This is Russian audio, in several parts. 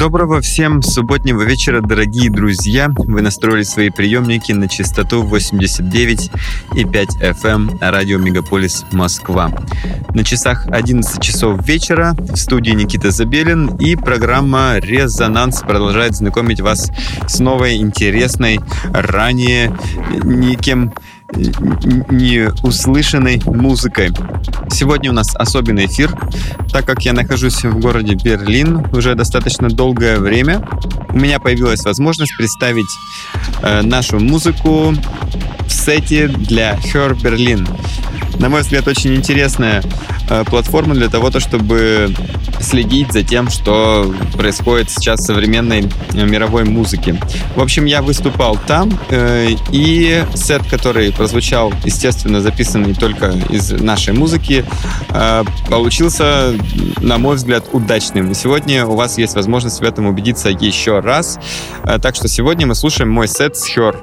Доброго всем субботнего вечера, дорогие друзья. Вы настроили свои приемники на частоту 89,5 FM эм радио Мегаполис Москва. На часах 11 часов вечера в студии Никита Забелин и программа «Резонанс» продолжает знакомить вас с новой, интересной, ранее никем не услышанной музыкой. Сегодня у нас особенный эфир, так как я нахожусь в городе Берлин уже достаточно долгое время. У меня появилась возможность представить э, нашу музыку в сете для Her Berlin. На мой взгляд, очень интересная э, платформа для того, чтобы следить за тем, что происходит сейчас в современной э, мировой музыке. В общем, я выступал там, э, и сет, который прозвучал, естественно, записанный только из нашей музыки, э, получился, на мой взгляд, удачным. Сегодня у вас есть возможность в этом убедиться еще раз. Э, так что сегодня мы слушаем мой сет с Her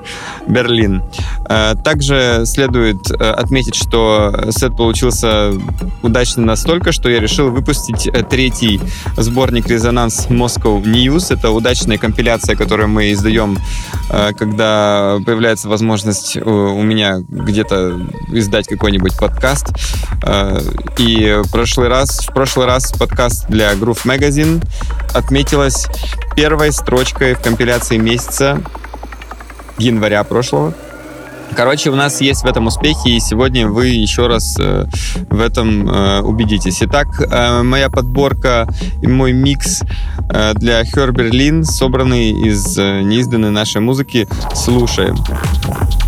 Берлин. Э, также следует э, отметить, что сет получился удачным настолько, что я решил выпустить э, третий сборник «Резонанс Moscow News». Это удачная компиляция, которую мы издаем, э, когда появляется возможность у меня где-то издать какой-нибудь подкаст. Э, И прошлый раз, в прошлый раз подкаст для Groove Magazine отметилась первой строчкой в компиляции месяца января прошлого. Короче, у нас есть в этом успехи, и сегодня вы еще раз э, в этом э, убедитесь. Итак, э, моя подборка и мой микс э, для Her Berlin, собранный из э, неизданной нашей музыки, слушаем. 30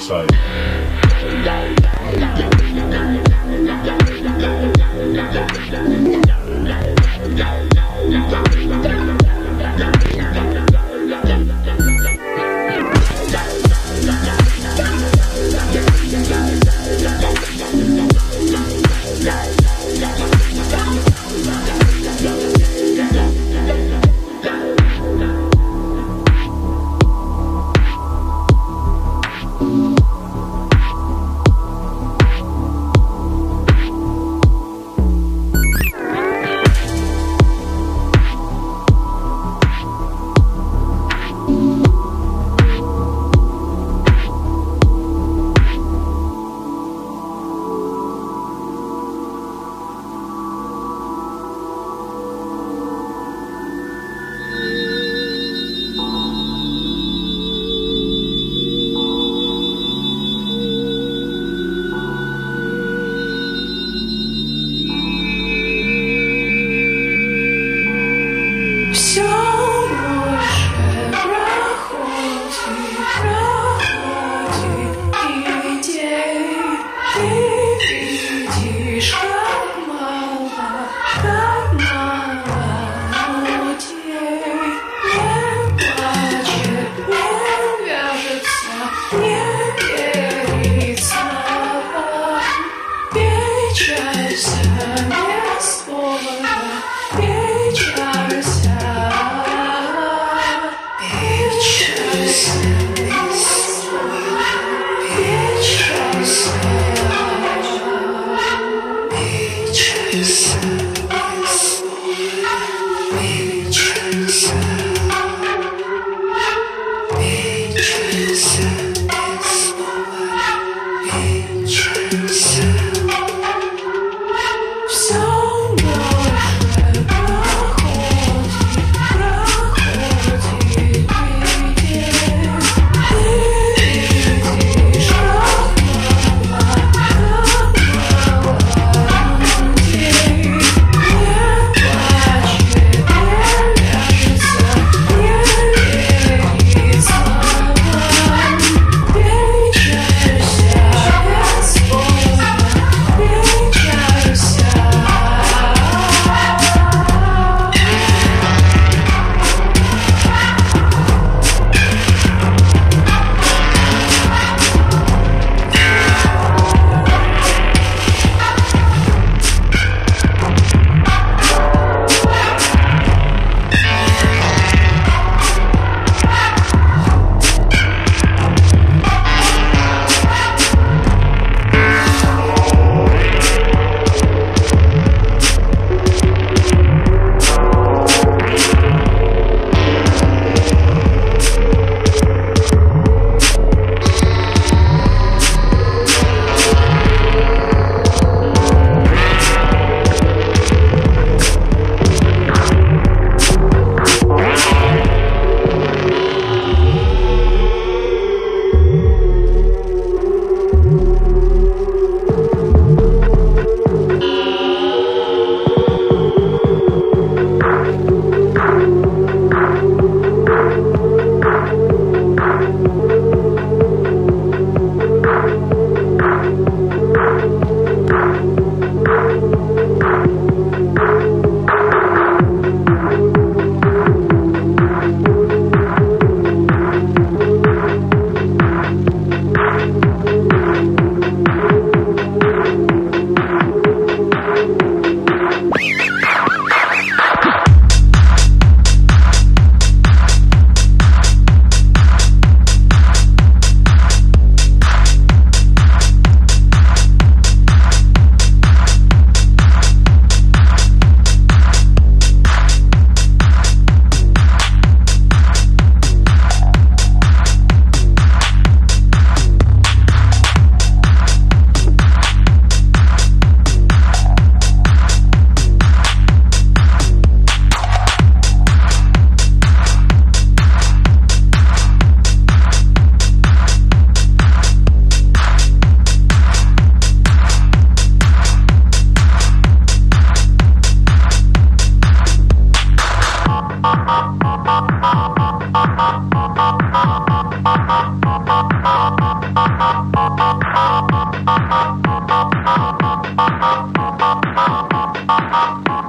side. Thank you.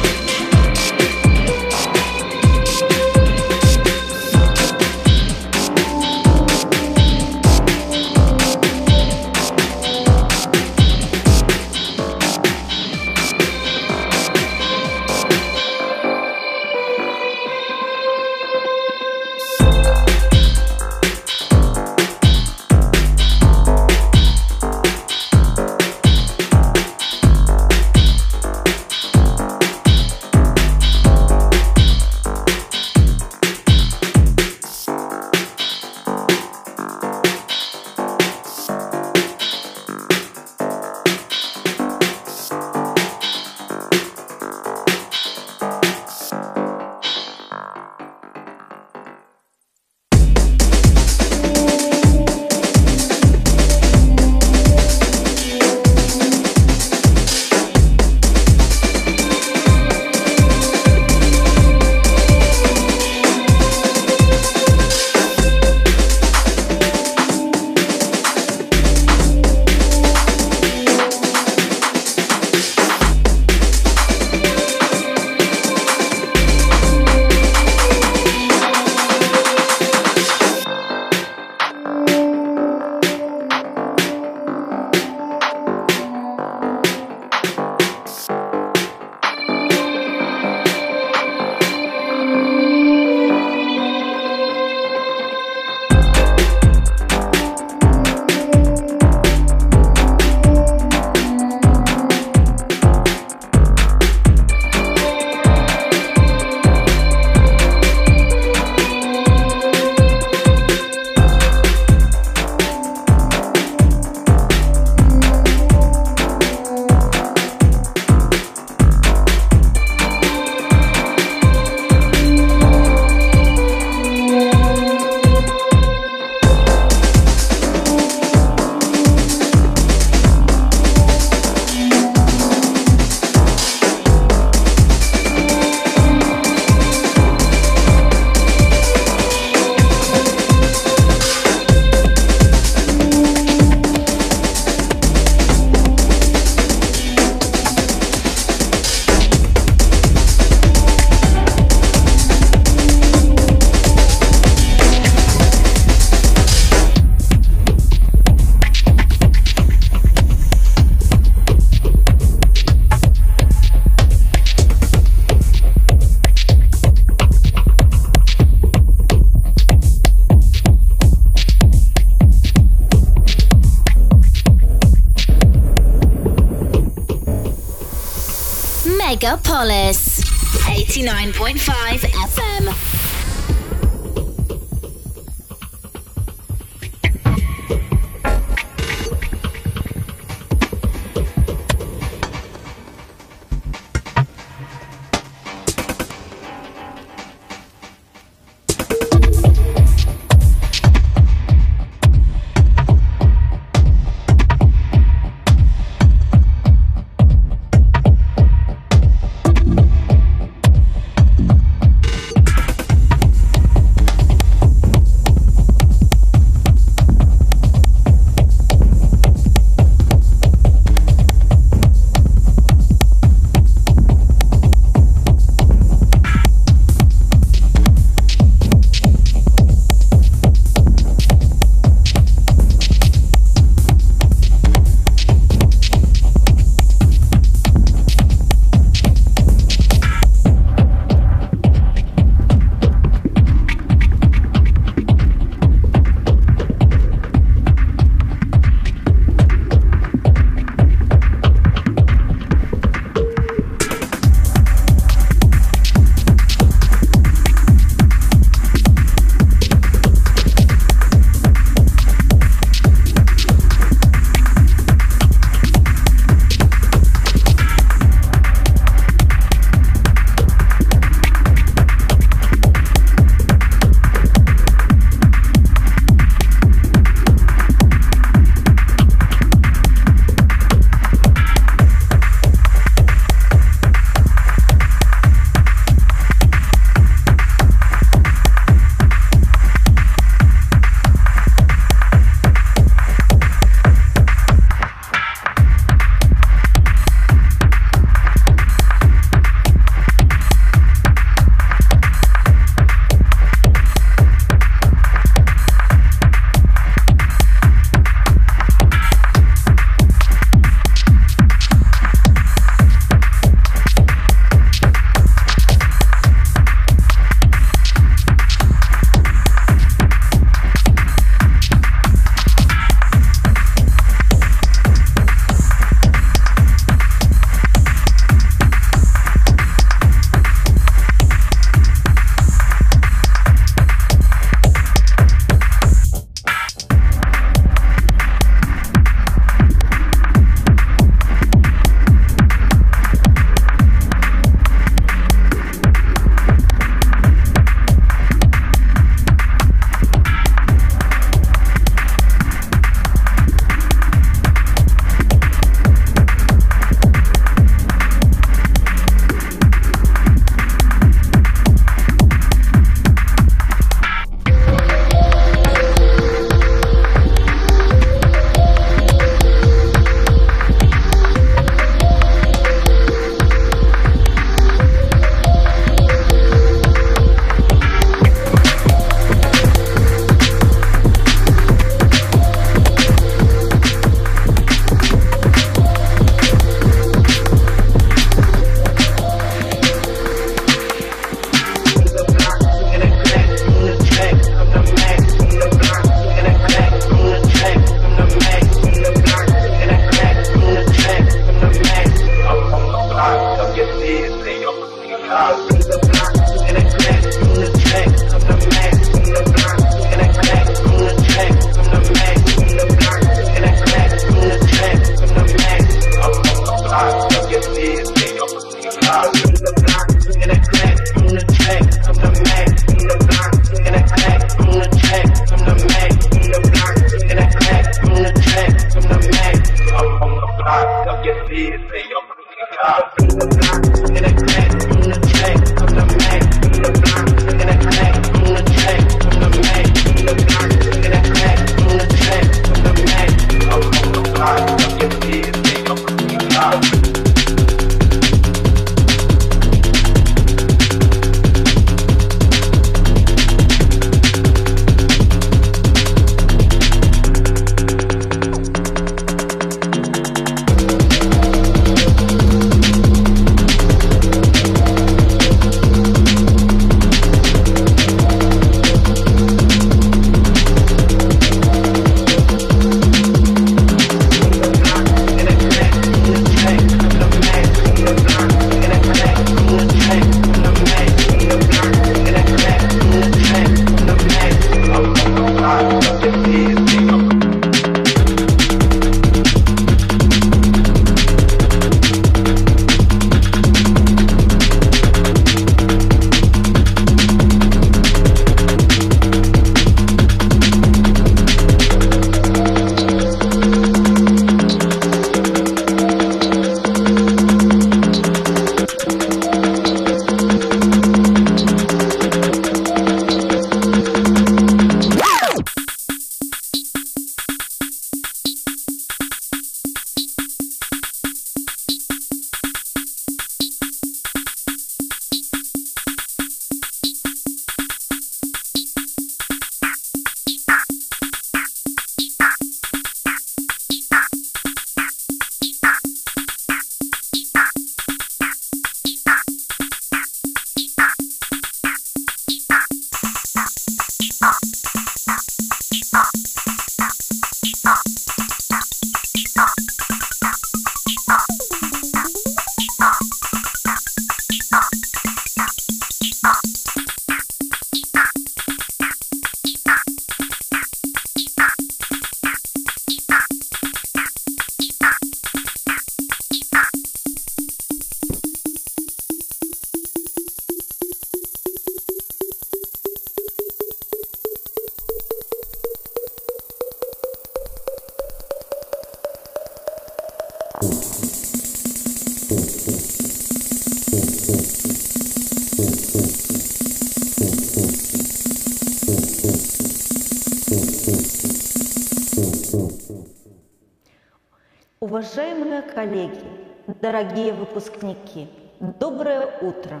Уважаемые коллеги, дорогие выпускники, доброе утро!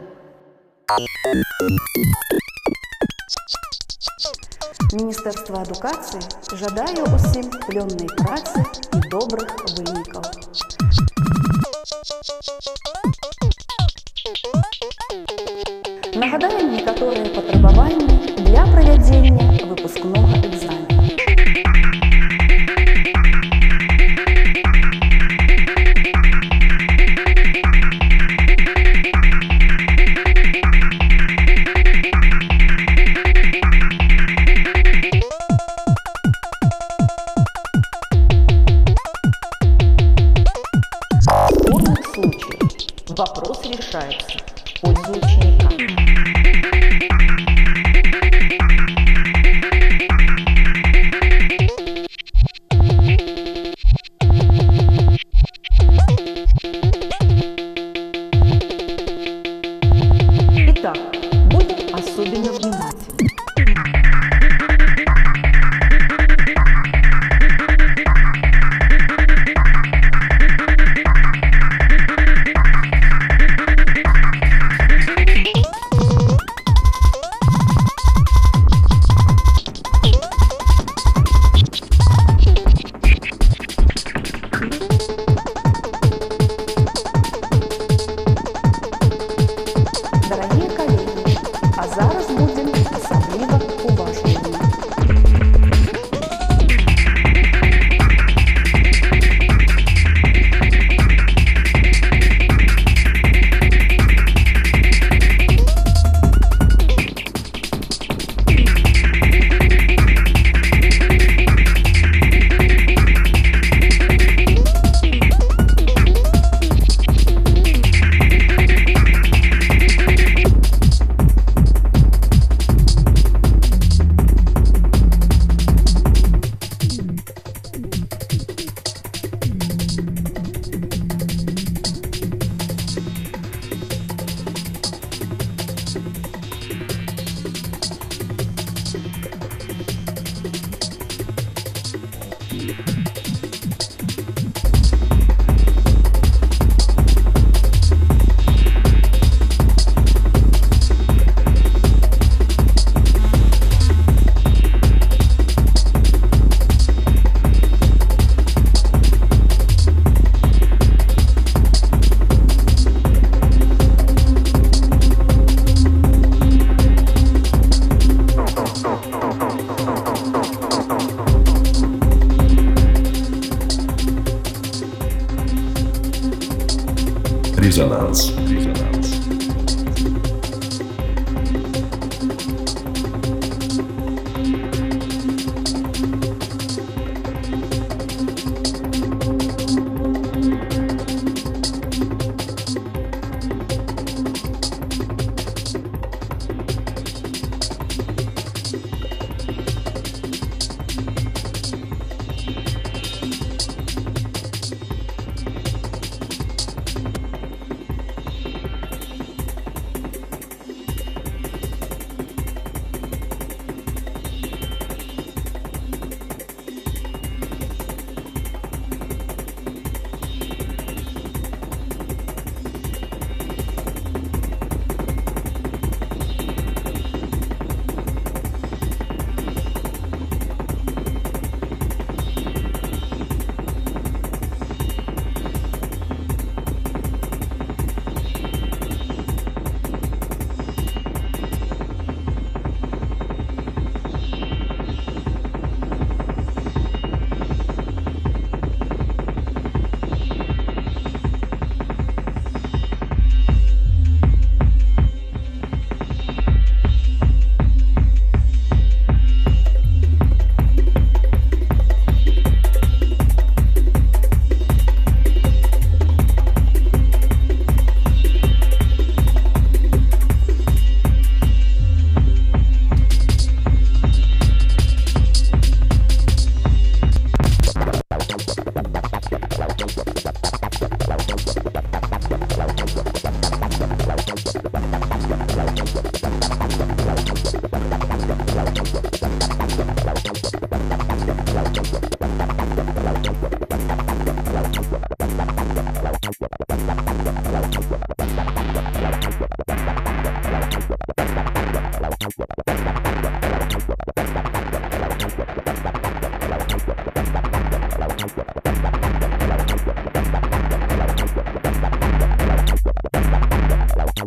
Міністерство адукації жадає усім плённай працы і добрых вынікаў.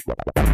Yeah.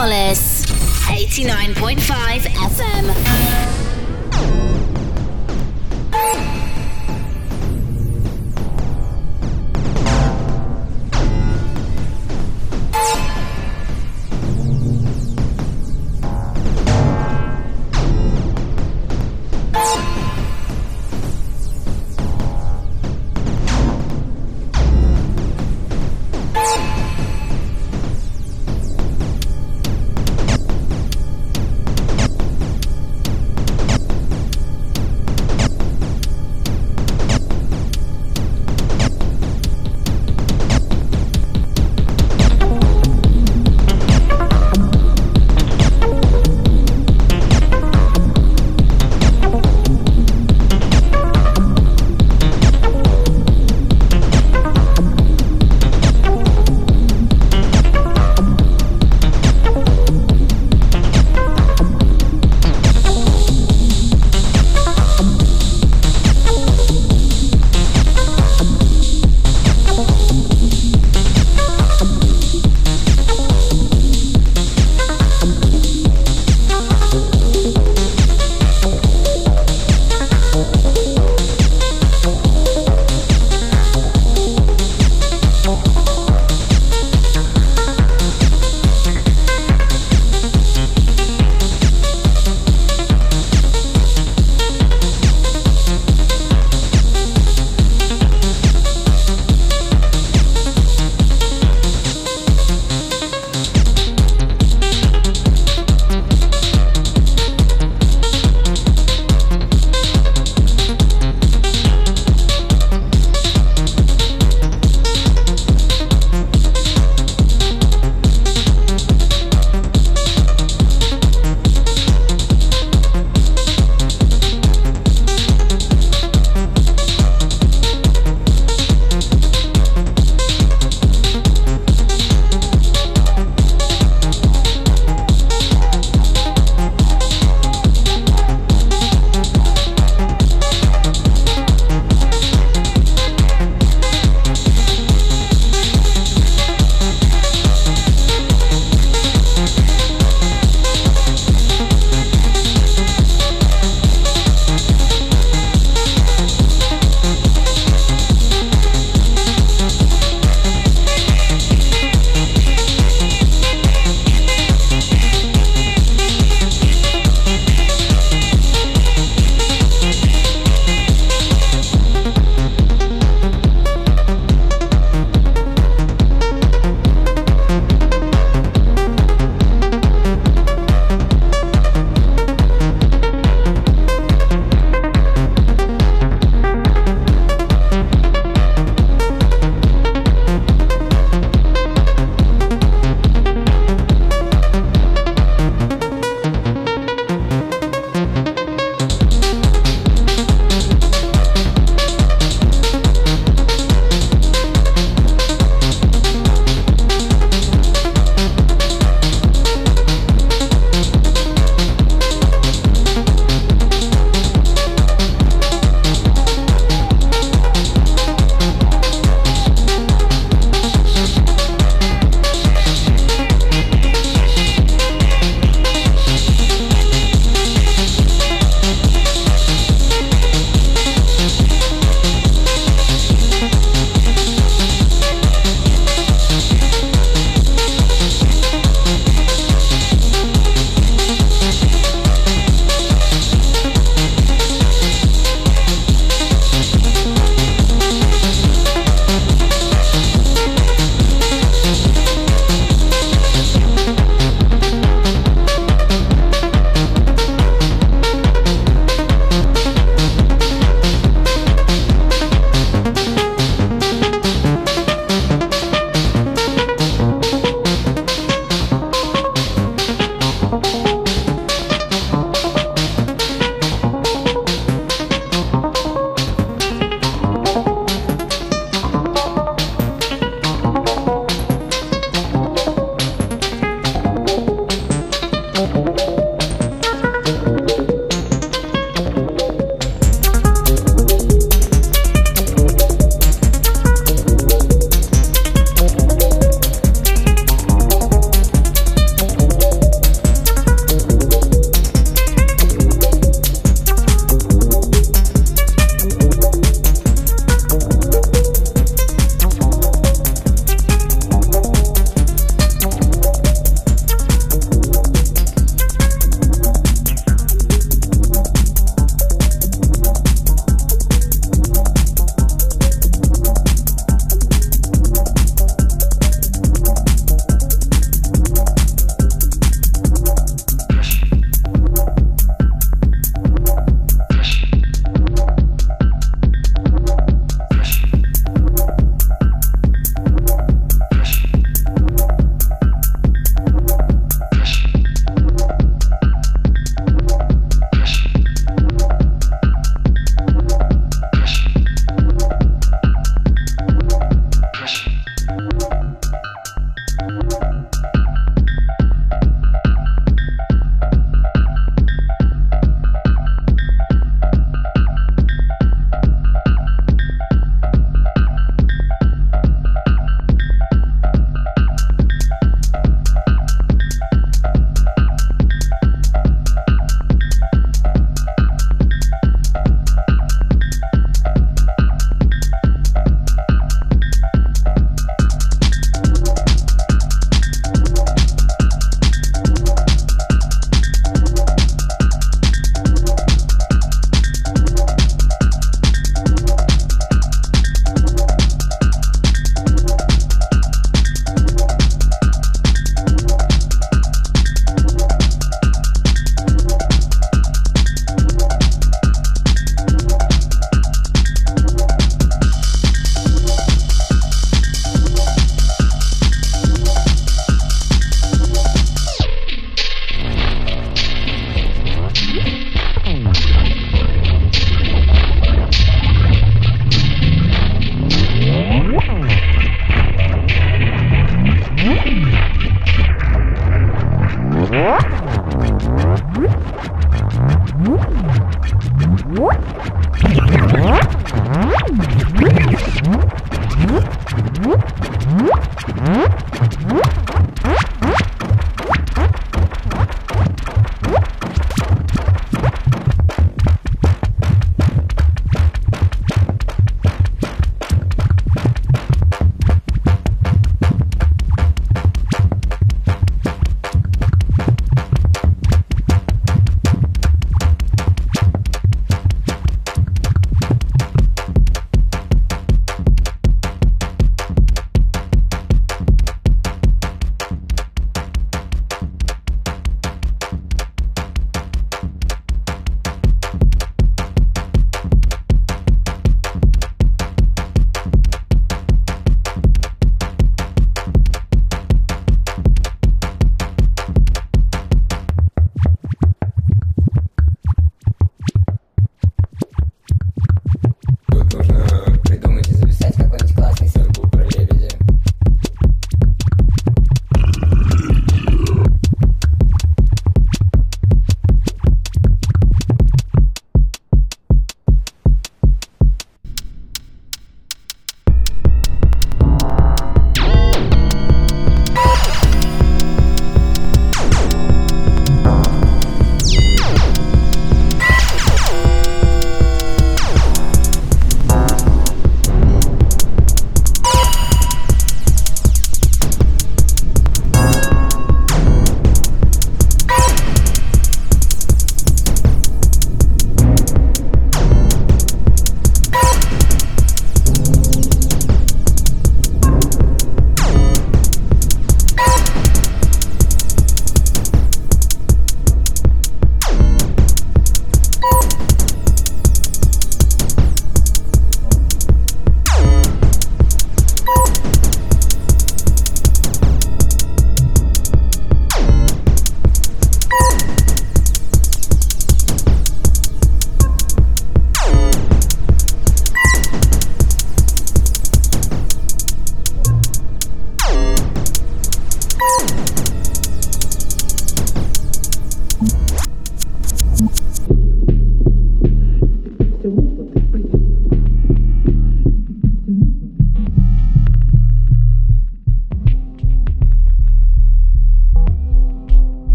Wallace.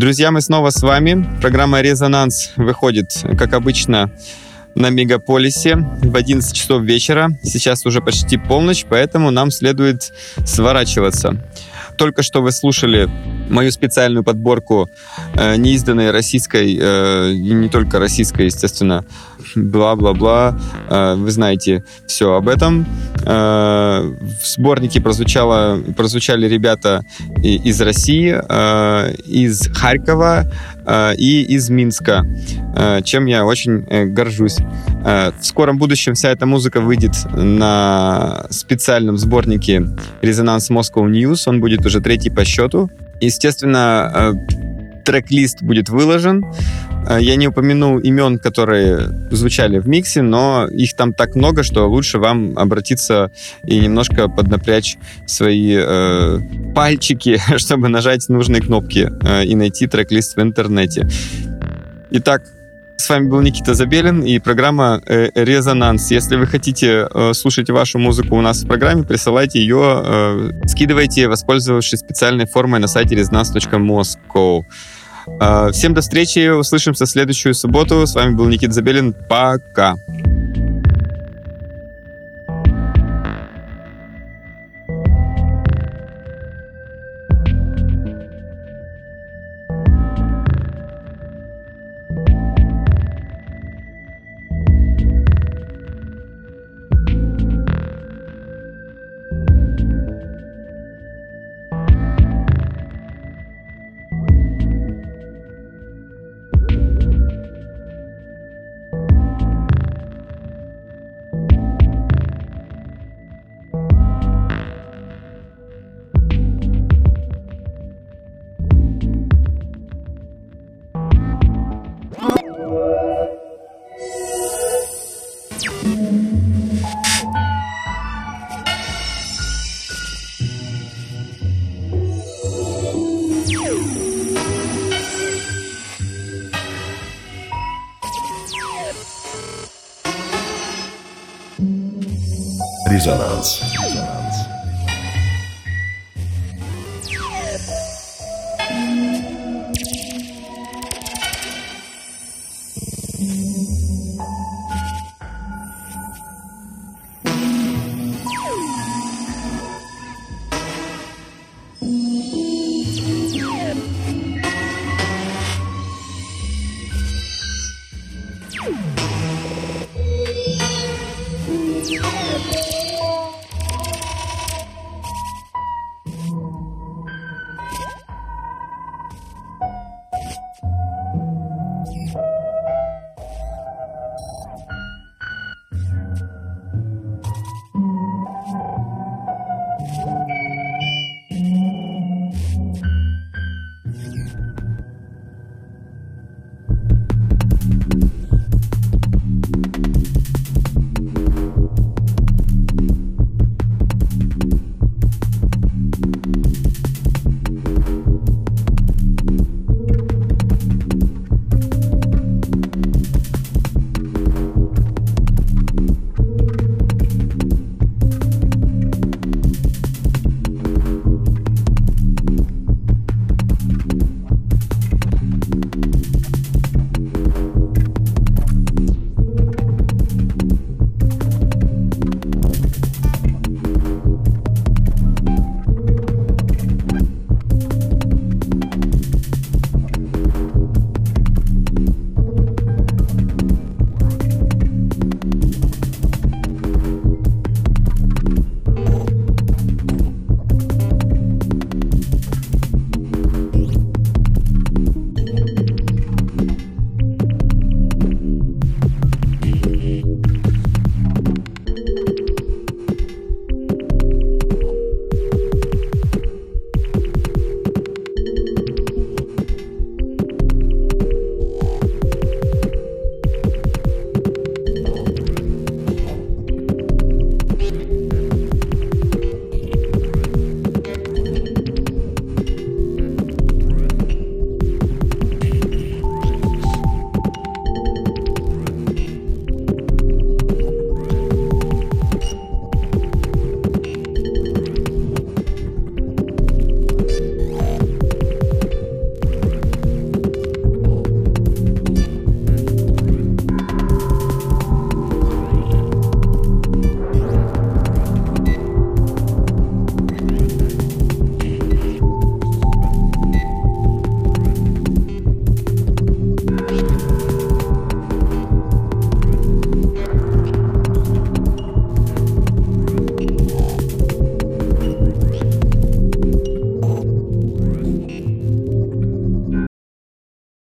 Друзья, мы снова с вами. Программа «Резонанс» выходит, как обычно, на Мегаполисе в 11 часов вечера. Сейчас уже почти полночь, поэтому нам следует сворачиваться. Только что вы слушали мою специальную подборку э, неизданной российской, э, и не только российской, естественно, бла-бла-бла. Э, вы знаете все об этом. Э, в сборнике прозвучало, прозвучали ребята и- из России, э, из Харькова э, и из Минска, э, чем я очень э, горжусь. Э, В скором будущем вся эта музыка выйдет на специальном сборнике «Резонанс Moscow News». Он будет уже третий по счету. Естественно, э, трек-лист будет выложен. Э, Я не упомянул имен, которые звучали в миксе, но их там так много, что лучше вам обратиться и немножко поднапрячь свои э, пальчики, чтобы нажать нужные кнопки э, и найти трек-лист в интернете. Итак, с вами был Никита Забелин и программа э, «Резонанс». Если вы хотите э, слушать вашу музыку у нас в программе, присылайте ее, э, скидывайте, воспользовавшись специальной формой на сайте. Э, Всем до встречи, услышимся в следующую субботу. С вами был Никита Забелин. Пока. Резонанс. Резонанс.